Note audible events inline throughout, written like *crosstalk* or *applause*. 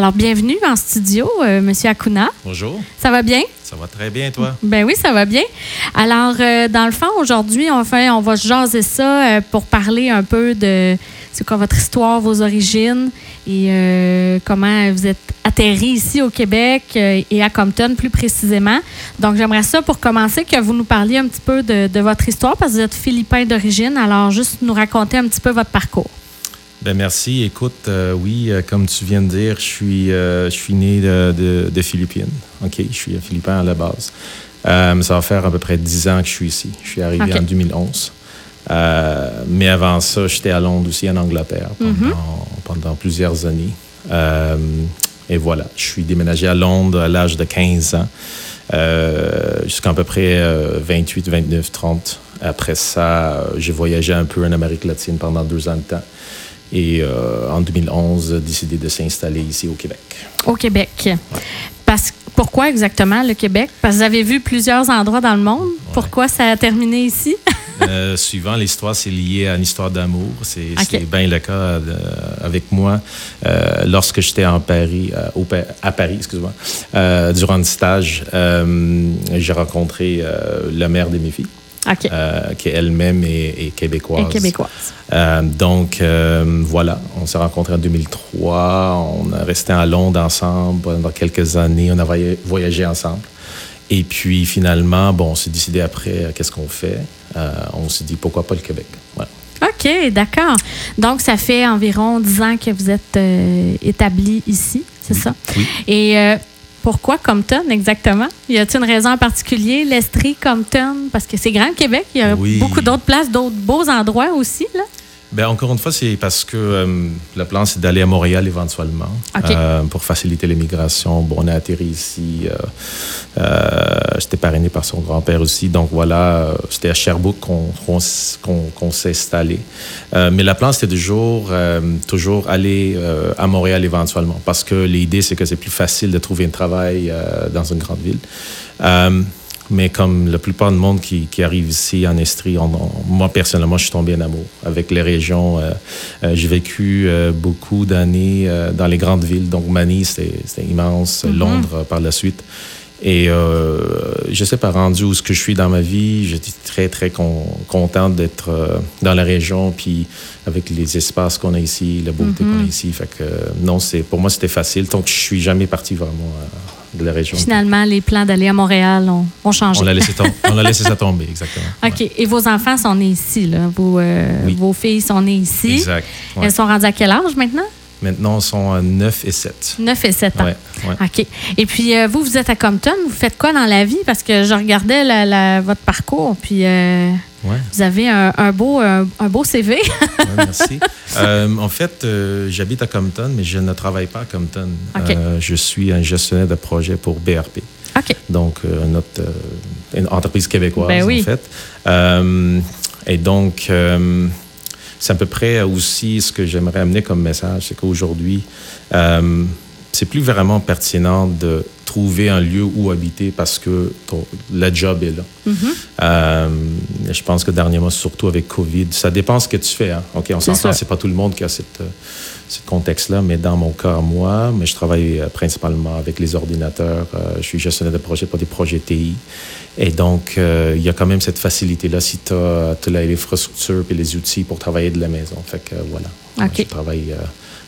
Alors, bienvenue en studio, euh, Monsieur Akuna. Bonjour. Ça va bien? Ça va très bien, toi? Ben oui, ça va bien. Alors, euh, dans le fond, aujourd'hui, on, fait, on va jaser ça euh, pour parler un peu de c'est quoi votre histoire, vos origines et euh, comment vous êtes atterri ici au Québec et à Compton plus précisément. Donc, j'aimerais ça pour commencer que vous nous parliez un petit peu de, de votre histoire parce que vous êtes philippin d'origine. Alors, juste nous raconter un petit peu votre parcours. Ben merci. Écoute, euh, oui, euh, comme tu viens de dire, je suis, euh, je suis né de, de, de, Philippines. OK, je suis un Philippin à la base. Euh, ça va faire à peu près 10 ans que je suis ici. Je suis arrivé en 2011. Euh, mais avant ça, j'étais à Londres aussi, en Angleterre, pendant, Mhm. pendant plusieurs années. Euh, et voilà, je suis déménagé à Londres à l'âge de 15 ans, euh, jusqu'à à peu près euh, 28, 29, 30. Après ça, j'ai voyagé un peu en Amérique latine pendant deux ans de temps. Et euh, en 2011, décidé de s'installer ici au Québec. Au Québec. Parce, pourquoi exactement le Québec? Parce que vous avez vu plusieurs endroits dans le monde. Pourquoi ça a terminé ici? *laughs* Euh, suivant l'histoire, c'est lié à une histoire d'amour. C'est Ok. c'est bien le cas euh, avec moi. Euh, lorsque j'étais en Paris, au Pa- à Paris, excuse-moi, durant un stage, j'ai rencontré la mère de mes filles, Euh, qui elle-même est, est québécoise. et québécoise. Euh, donc, euh, voilà, on s'est rencontrés en 2003. On a resté à Londres ensemble pendant quelques années. On a voya- voyagé ensemble. Et puis, finalement, bon, on s'est décidé après, qu'est-ce qu'on fait? On s'est dit, pourquoi pas le Québec? Voilà. OK, d'accord. Donc, ça fait environ 10 ans que vous êtes euh, établi ici, c'est ça? Oui. Et euh, pourquoi Compton exactement? Y a-t-il une raison en particulier? L'Estrie, Compton? Parce que c'est grand le Québec. Il y a Oui. beaucoup d'autres places, d'autres beaux endroits aussi, là. Ben, encore une fois, c'est parce que euh, le plan, c'est d'aller à Montréal éventuellement OK. euh, pour faciliter l'immigration. Bon, on a atterri ici. Euh, euh, J'étais parrainé par son grand-père aussi. Donc voilà, euh, c'était à Sherbrooke qu'on qu'on s- qu'on- qu'on s'est installé. Euh, mais le plan, c'était toujours, euh, toujours aller euh, à Montréal éventuellement parce que l'idée, c'est que c'est plus facile de trouver un travail euh, dans une grande ville. Mais comme la plupart du monde qui, qui arrive ici en Estrie, on- on- moi personnellement, je suis tombé en amour avec les régions. Euh, euh, J'ai vécu euh, beaucoup d'années dans les grandes villes. Donc Manille, c'était immense. Mhm. Londres par la suite. Et je sais pas rendu où ce que je suis dans ma vie. J'étais très très con- content d'être dans la région, puis avec les espaces qu'on a ici, la beauté Mhm. qu'on a ici. Fait que non, c'est pour moi c'était facile. Donc je suis jamais parti vraiment de la région. Finalement, les plans d'aller à Montréal ont, ont changé. On l'a laissé, on a laissé ça *laughs* tomber, exactement. OK. Et vos enfants sont nés ici, là? Vos, euh, Oui. vos filles sont nées ici. Exact. ouais. Elles sont rendues à quel âge maintenant? Maintenant, ils sont à 9 et 7. 9 et 7 ans. Ouais. OK. Et puis, euh, vous, vous êtes à Compton. Vous faites quoi dans la vie? Parce que je regardais la- la- votre parcours, puis euh, Ouais, vous avez un, un beau, un, un beau CV. ouais, merci. *laughs* Euh, en fait, euh, j'habite à Compton, mais je ne travaille pas à Compton. Euh, je suis un gestionnaire de projet pour BRP. Donc, euh, notre, euh, une entreprise québécoise, Ben oui. en fait. Euh, et donc, euh, c'est à peu près aussi ce que j'aimerais amener comme message, c'est qu'aujourd'hui, euh, c'est plus vraiment pertinent de trouver un lieu où habiter parce que ton, le job est là. Mhm. Euh, je pense que dernièrement, surtout avec COVID, ça dépend ce que tu fais. Hein? OK, on s'entend, c'est pas tout le monde qui a cette, euh, ce contexte-là, mais dans mon cas, moi, mais je travaille euh, principalement avec les ordinateurs. Euh, je suis gestionnaire de projet pour des projets TI. Et donc, euh, il y a quand même cette facilité-là si tu as, l'infrastructure et les outils pour travailler de la maison. Fait que voilà. OK. Je travaille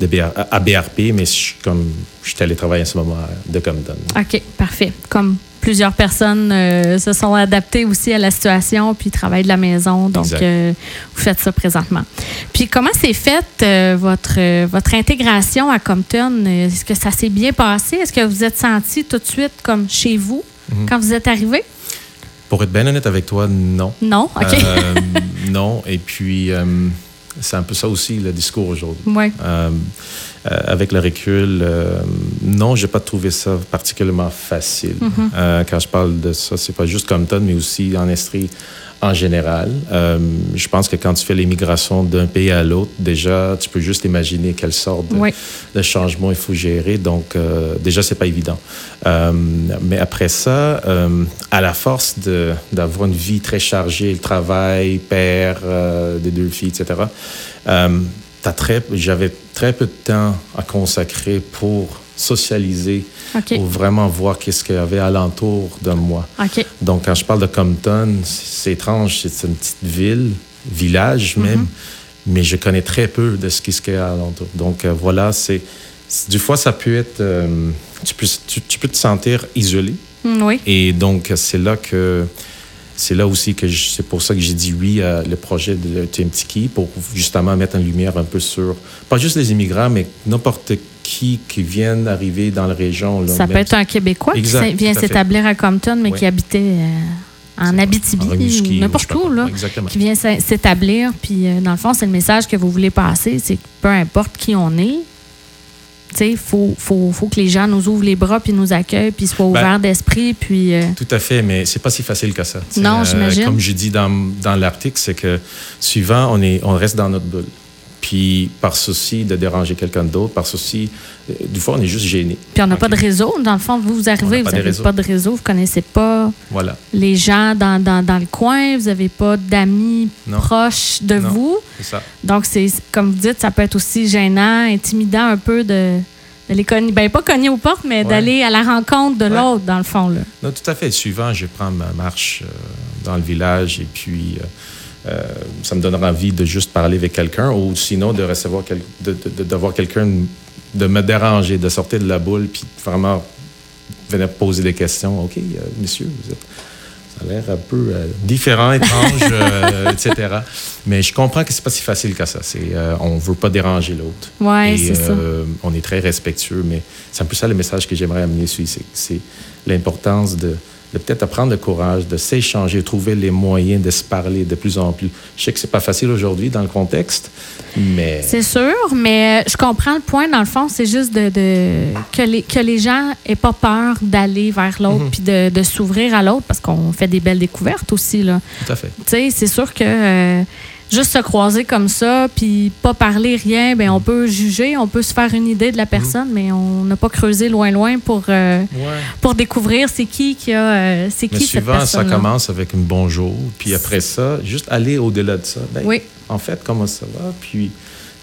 de BR à BRP, mais je, suis comme, je suis allé travailler en ce moment de Compton. OK, parfait. Comme plusieurs personnes euh, se sont adaptées aussi à la situation puis travaillent de la maison. Donc, euh, vous faites ça présentement. Puis, comment s'est faite euh, votre, votre intégration à Compton? Est-ce que ça s'est bien passé? Est-ce que vous êtes senti tout de suite comme chez vous Mhm. quand vous êtes arrivé? Pour être bien honnête avec toi, non. Non? OK. Non. Et puis, c'est un peu ça aussi le discours aujourd'hui. ouais. Euh, euh, avec le recul, euh, non, j'ai pas trouvé ça particulièrement facile. Mhm. Euh, quand je parle de ça, c'est pas juste Compton, mais aussi en Estrie en général. Euh, je pense que quand tu fais l'immigration d'un pays à l'autre, déjà, tu peux juste imaginer quelle sorte de, Oui. de changement il faut gérer. Donc, euh, déjà, c'est pas évident. Euh, mais après ça, euh, à la force d'avoir une vie très chargée, le travail, père des deux filles, etc., j'avais très peu de temps à consacrer pour socialiser, OK. pour vraiment voir qu'est-ce qu'il y avait alentour de moi. Donc, quand je parle de Compton, c'est étrange, c'est une petite ville, village même, Mhm. mais je connais très peu de ce qu'il y a alentour. Donc, euh, voilà, c'est. c'est- Du fois, ça peut être. euh, tu, peux, tu, tu peux te sentir isolé. Mm, Oui. Et donc, c'est là que. C'est là aussi que c'est pour ça que j'ai dit oui à le projet de Tim Tiki pour justement mettre en lumière un peu sur, pas juste les immigrants, mais n'importe qui qui viennent arriver dans la région. là, Ça peut être un Québécois Exact, qui vient s'établir à Compton, mais Oui. qui habitait euh, en Abitibi n'importe où, là. Exactement. qui vient s'établir. Puis, euh, dans le fond, c'est le message que vous voulez passer. C'est que peu importe qui on est, il faut, faut, faut que les gens nous ouvrent les bras puis nous accueillent puis soient Ben, ouverts d'esprit. Puis, euh, Tout à fait, mais c'est pas si facile que ça. Non, j'imagine. Comme je dis dans, dans l'article, c'est que souvent, on, est, on reste dans notre bulle. Puis, par souci de déranger quelqu'un d'autre, par souci, euh, du fois, on est juste gêné. puis on n'a pas de réseau. Dans le fond, vous, vous arrivez, vous n'avez pas de réseau, vous connaissez pas Voilà, les gens dans, dans, dans le coin, vous n'avez pas d'amis proches de Non. vous. c'est ça. Donc, c'est comme vous dites, ça peut être aussi gênant, intimidant un peu de d'aller cogner, ben pas cogner aux portes, mais Ouais. d'aller à la rencontre de Ouais. l'autre, dans le fond. Là. Non, tout à fait. Souvent, je prends ma marche euh, dans le village et puis euh, euh, ça me donnera envie de juste parler avec quelqu'un ou sinon de recevoir quel- de, de, de- d'avoir quelqu'un de me déranger, de sortir de la boule puis vraiment venir poser des questions. OK, euh, monsieur, vous êtes. Ça a l'air un peu euh, différent, étrange, *laughs* euh, etc. Mais je comprends que c'est pas si facile que ça. C'est, euh, on veut pas déranger l'autre. Oui, Et, c'est ça. On est très respectueux, mais c'est un peu ça le message que j'aimerais amener ici. C'est, c'est l'importance de, de peut-être apprendre le courage, de s'échanger, trouver les moyens de se parler de plus en plus. Je sais que c'est pas facile aujourd'hui dans le contexte, mais C'est sûr, mais je comprends le point. Dans le fond, c'est juste de, de- que, les, que les gens aient pas peur d'aller vers l'autre Mhm. puis de, de s'ouvrir à l'autre parce qu'on fait des belles découvertes aussi. Là. tout à fait. Tu sais, c'est sûr que euh, juste se croiser comme ça puis pas parler rien, ben on peut juger, on peut se faire une idée de la personne, mais on n'a pas creusé loin loin pour euh, pour découvrir c'est qui qui a euh, c'est qui cette souvent, ça personne. commence avec un bonjour, puis après ça, juste aller au-delà de ça. Ben, Oui. En fait, comment ça va? Puis,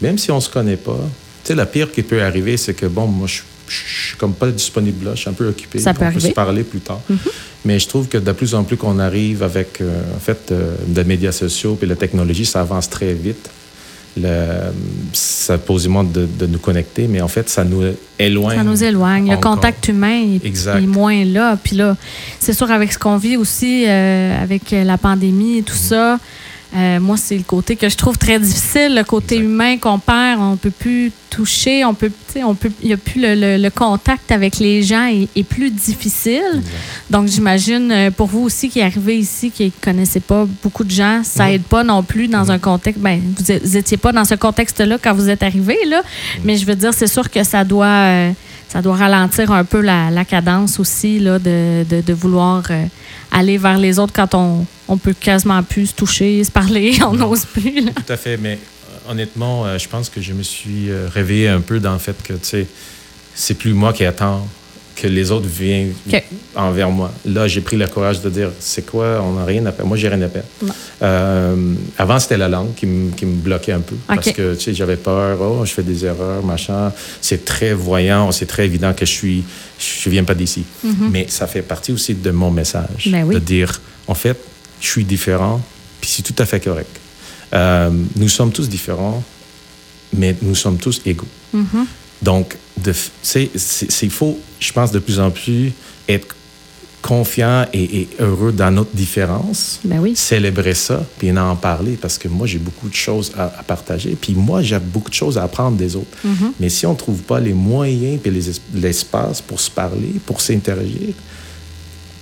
même si on se connaît pas, tu sais, la pire qui peut arriver, c'est que, bon, moi, je je suis comme pas disponible là, je suis un peu occupé. Ça peut on arriver. peut se parler plus tard. Mais je trouve que de plus en plus qu'on arrive avec, euh, en fait, euh, des médias sociaux puis la technologie, ça avance très vite. Le, ça pose de, de nous connecter, mais en fait, ça nous éloigne. Ça nous éloigne. Le encore. contact humain est, Exact. est moins là. Puis là, c'est sûr, avec ce qu'on vit aussi, euh, avec la pandémie et tout Mm-hmm. ça, euh, moi, c'est le côté que je trouve très difficile, le côté Exact. humain qu'on perd. On peut plus toucher, on peut, on peut, il n'y a plus le, le- le contact avec les gens est, est plus difficile. Exact. Donc, j'imagine, euh, pour vous aussi qui arrivez ici, qui ne connaissez pas beaucoup de gens, ça Mhm. aide pas non plus dans Mhm. un contexte. Ben, vous n'étiez pas dans ce contexte-là quand vous êtes arrivé, là. Mhm. Mais je veux dire, c'est sûr que ça doit, euh, ça doit ralentir un peu la, la cadence aussi, là, de, de, de vouloir euh, aller vers les autres quand on, on peut quasiment plus se toucher, se parler, *laughs* on n'ose plus. là. Tout à fait, mais euh, honnêtement, euh, je pense que je me suis euh, réveillé un peu dans le fait que, tu sais, c'est plus moi qui attends que les autres viennent envers moi. Là, j'ai pris le courage de dire, c'est quoi, on n'a rien à perdre. Moi, j'ai rien à perdre. Euh, avant, c'était la langue qui me, qui bloquait un peu. Parce que, tu sais, j'avais peur, oh, je fais des erreurs, machin. C'est très voyant, c'est très évident que je suis, je viens pas d'ici. Mais ça fait partie aussi de mon message. Mhm. Ben oui. De dire, en fait, je suis différent, puis c'est tout à fait correct. Euh, nous sommes tous différents, mais nous sommes tous égaux. Mhm. Donc, il faut, je pense, de plus en plus être confiant et, et heureux dans notre différence, Ben oui. célébrer ça, puis en parler, parce que moi, j'ai beaucoup de choses à, à partager, puis moi, j'ai beaucoup de choses à apprendre des autres. Mhm. Mais si on ne trouve pas les moyens et les es- l'espace pour se parler, pour s'interagir,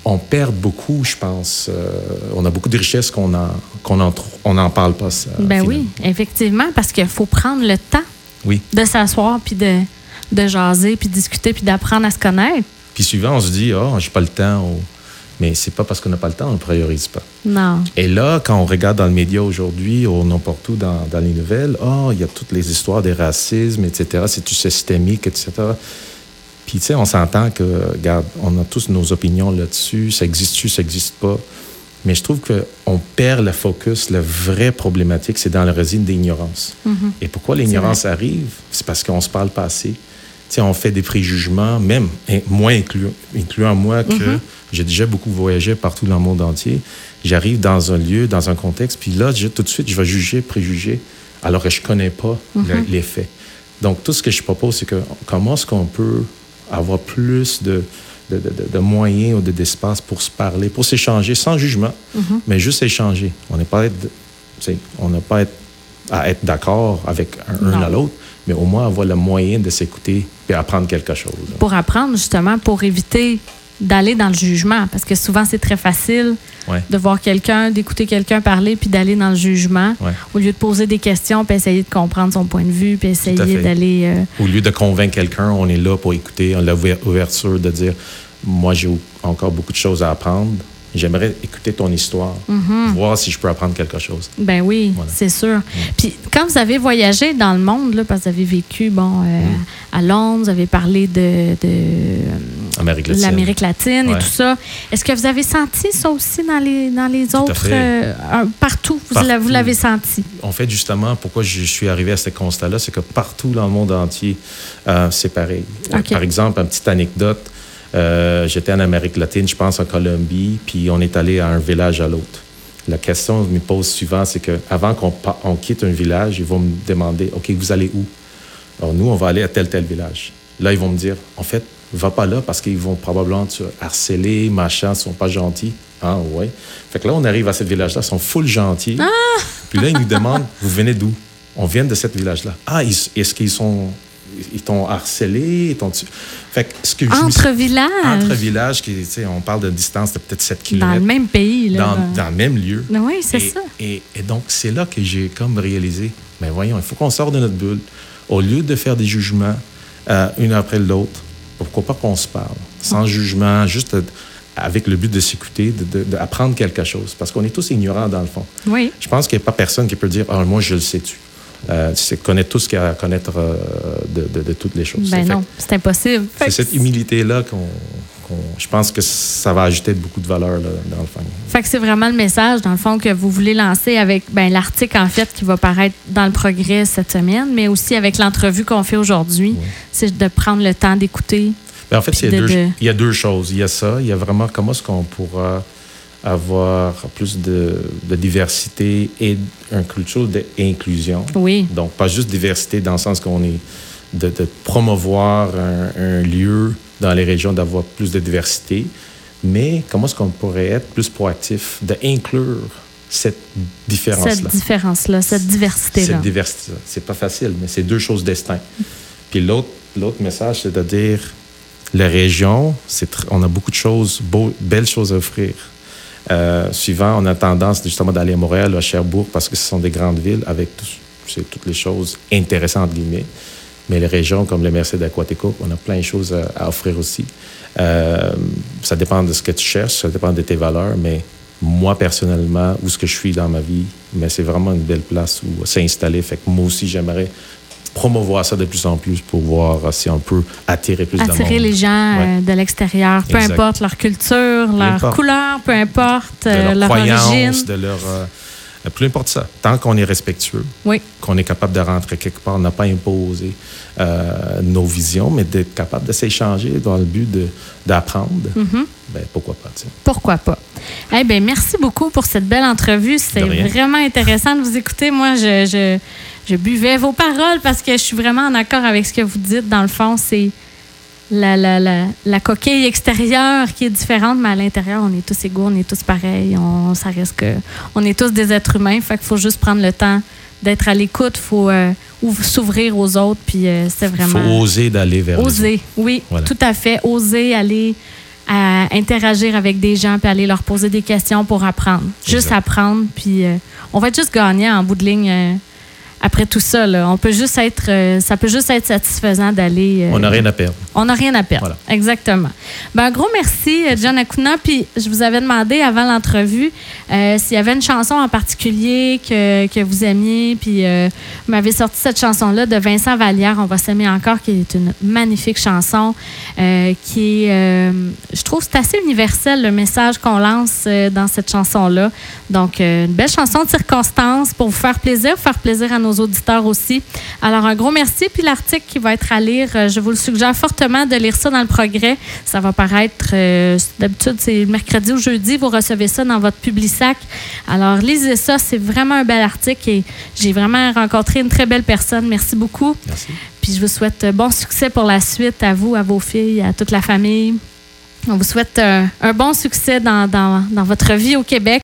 on perd beaucoup, je pense. Euh, on a beaucoup de richesses qu'on en, qu'on en, trou- on n'en parle pas. Ça, Ben oui, effectivement, parce qu'il faut prendre le temps Oui. de s'asseoir puis de, de jaser puis discuter puis d'apprendre à se connaître. Puis souvent, on se dit, oh, j'ai pas le temps. Mais c'est pas parce qu'on n'a pas le temps, on ne priorise pas. Non. Et là, quand on regarde dans le média aujourd'hui, ou n'importe où dans, dans les nouvelles, oh, il y a toutes les histoires des racismes, etc. C'est tout systémique, etc. Puis, tu sais, on s'entend que, regarde, on a tous nos opinions là-dessus. Ça existe-tu, ça n'existe pas. Mais je trouve qu'on perd le focus. La vraie problématique, c'est dans le résine d'ignorance. Mhm. Et pourquoi l'ignorance arrive? C'est parce qu'on se parle pas assez. Tu sais, on fait des préjugements, même moi incluant, incluant moi que Mhm. j'ai déjà beaucoup voyagé partout dans le monde entier. J'arrive dans un lieu, dans un contexte, puis là, je- tout de suite, je vais juger, préjuger, alors que je connais pas Mhm. le- les faits. Donc, tout ce que je propose, c'est que comment est-ce qu'on peut avoir plus de, de, de- de- de moyens ou de- d'espace pour se parler, pour s'échanger sans jugement, Mhm. mais juste échanger. On n'est pas, être- on pas être- à être d'accord avec un, un à l'autre, mais au moins avoir le moyen de s'écouter et apprendre quelque chose. Pour apprendre, justement, pour éviter d'aller dans le jugement. Parce que souvent, c'est très facile Ouais. de voir quelqu'un, d'écouter quelqu'un parler, puis d'aller dans le jugement, Ouais. au lieu de poser des questions, puis essayer de comprendre son point de vue, puis essayer d'aller... euh, Au lieu de convaincre quelqu'un, on est là pour écouter, on a l'ouverture de dire Moi, j'ai encore beaucoup de choses à apprendre. J'aimerais écouter ton histoire, voir si je peux apprendre quelque chose. Ben oui, Voilà. c'est sûr. Puis quand vous avez voyagé dans le monde, là, parce que vous avez vécu bon, euh, Mm. à Londres, vous avez parlé de, de, Amérique latine. l'Amérique latine et tout ça, est-ce que vous avez senti ça aussi dans les, dans les autres, euh, partout, vous Partout. l'a- vous l'avez senti? En fait, justement, pourquoi je suis arrivé à ce constat-là, c'est que partout dans le monde entier, euh, c'est pareil. Par exemple, une petite anecdote. Euh, J'étais en Amérique latine, je pense en Colombie, puis on est allé à un village à l'autre. La question que je me pose souvent, c'est qu'avant qu'on on quitte un village, ils vont me demander, OK, vous allez où? Alors nous, on va aller à tel, tel village. Là, ils vont me dire, en fait, va pas là parce qu'ils vont probablement te harceler, machin, ils sont pas gentils. Ah, ouais. Fait que là, on arrive à ce village-là, ils sont full gentils. Puis là, ils nous demandent, vous venez d'où? On vient de ce village-là. Ah, est-ce qu'ils sont. Ils t'ont harcelé? Ils t'ont tué? Fait que ce que je Entre villages, Entre villages, qui, on parle de distance de peut-être 7 dans km. le même pays. Là, dans, ben- dans le même lieu. Oui, c'est Et- ça. Et, et donc, c'est là que j'ai comme réalisé, mais voyons, il faut qu'on sorte de notre bulle. Au lieu de faire des jugements, euh, une après l'autre, pourquoi pas qu'on se parle, sans jugement, juste avec le but de s'écouter, d'apprendre de, d'apprendre quelque chose. Parce qu'on est tous ignorants, dans le fond. Oui. Je pense qu'il n'y a pas personne qui peut dire, ah, moi, je le sais-tu? Euh, tu sais, connaître tout ce qu'il y a à connaître euh, de, de- de toutes les choses. Ben non, c'est impossible. c'est cette humilité-là qu'on, je pense que ça va ajouter beaucoup de valeur là, dans le fond. Fait que c'est vraiment le message, dans le fond, que vous voulez lancer avec ben, l'article, en fait, qui va paraître dans le progrès cette semaine, mais aussi avec l'entrevue qu'on fait aujourd'hui. C'est de prendre le temps d'écouter. Ben, en fait, il y, a de- deux, de- il y a deux choses. Il y a ça, il y a vraiment comment est-ce qu'on pourra avoir plus de, de diversité et une culture d'inclusion. Oui. Donc, pas juste diversité dans le sens qu'on est de, de promouvoir un, un lieu dans les régions d'avoir plus de diversité, mais comment est-ce qu'on pourrait être plus proactif d'inclure cette différence-là? Cette différence-là, cette diversité-là. Cette diversité. C'est pas facile, mais c'est deux choses distinctes. Puis l'autre, l'autre message, c'est de dire la région, on a beaucoup de choses, beau- belles choses à offrir. Euh, suivant, on a tendance justement d'aller à Montréal, à Sherbrooke, parce que ce sont des grandes villes avec toutes les choses intéressantes. Mais les régions comme le Merced d'Aquatico, on a plein de choses à, à offrir aussi. Euh, ça dépend de ce que tu cherches, ça dépend de tes valeurs, mais moi, personnellement, où ce que je suis dans ma vie, mais c'est vraiment une belle place où s'installer. Fait que moi aussi, j'aimerais promouvoir ça de plus en plus pour voir si on peut attirer plus de monde. Attirer les gens Ouais. euh, de l'extérieur, peu Exact. importe leur culture, leur importe. couleur, peu importe de euh, leur, leur croyance, origine. de leur... peu importe ça. Tant qu'on est respectueux, Oui. qu'on est capable de rentrer quelque part, on n'a pas imposé euh, nos visions, mais d'être capable de s'échanger dans le but d'apprendre, Mhm. ben, pourquoi pas. tu sais. Pourquoi pas? Eh bien, merci beaucoup pour cette belle entrevue. C'est vraiment intéressant de vous écouter. Moi, je, je, je buvais vos paroles parce que je suis vraiment en accord avec ce que vous dites. Dans le fond, c'est la, la, la, la coquille extérieure qui est différente, mais à l'intérieur, on est tous égaux, on est tous pareils. On, ça reste que, on est tous des êtres humains. Fait qu'il faut juste prendre le temps d'être à l'écoute. Il faut euh, s'ouvrir aux autres. Puis euh, c'est Il vraiment. faut oser d'aller vers les. Oser, oui, Voilà. tout à fait. Oser aller à interagir avec des gens puis aller leur poser des questions pour apprendre. Juste apprendre, puis euh, on va être juste gagnant en bout de ligne après tout ça. là. On peut juste être, euh, ça peut juste être satisfaisant d'aller. euh, On n'a rien à perdre. on n'a rien à perdre. Voilà. Exactement. Ben, un gros merci, euh, John Acuna. Puis je vous avais demandé avant l'entrevue euh, s'il y avait une chanson en particulier que, que vous aimiez. Puis vous m'avez sorti cette chanson-là de Vincent Vallière, On va s'aimer encore, qui est une magnifique chanson qui est, je trouve, c'est assez universel le message qu'on lance dans cette chanson-là. Donc, une belle chanson de circonstance pour vous faire plaisir, faire plaisir à nos nos auditeurs aussi. Alors, un gros merci. Puis l'article qui va être à lire, euh, je vous le suggère fortement de lire ça dans le progrès. Ça va paraître, euh, d'habitude, c'est mercredi ou jeudi, vous recevez ça dans votre sac. Alors, lisez ça, c'est vraiment un bel article et j'ai vraiment rencontré une très belle personne. Merci beaucoup. Merci. Puis je vous souhaite bon succès pour la suite à vous, à vos filles, à toute la famille. On vous souhaite un, bon succès dans, dans, votre vie au Québec.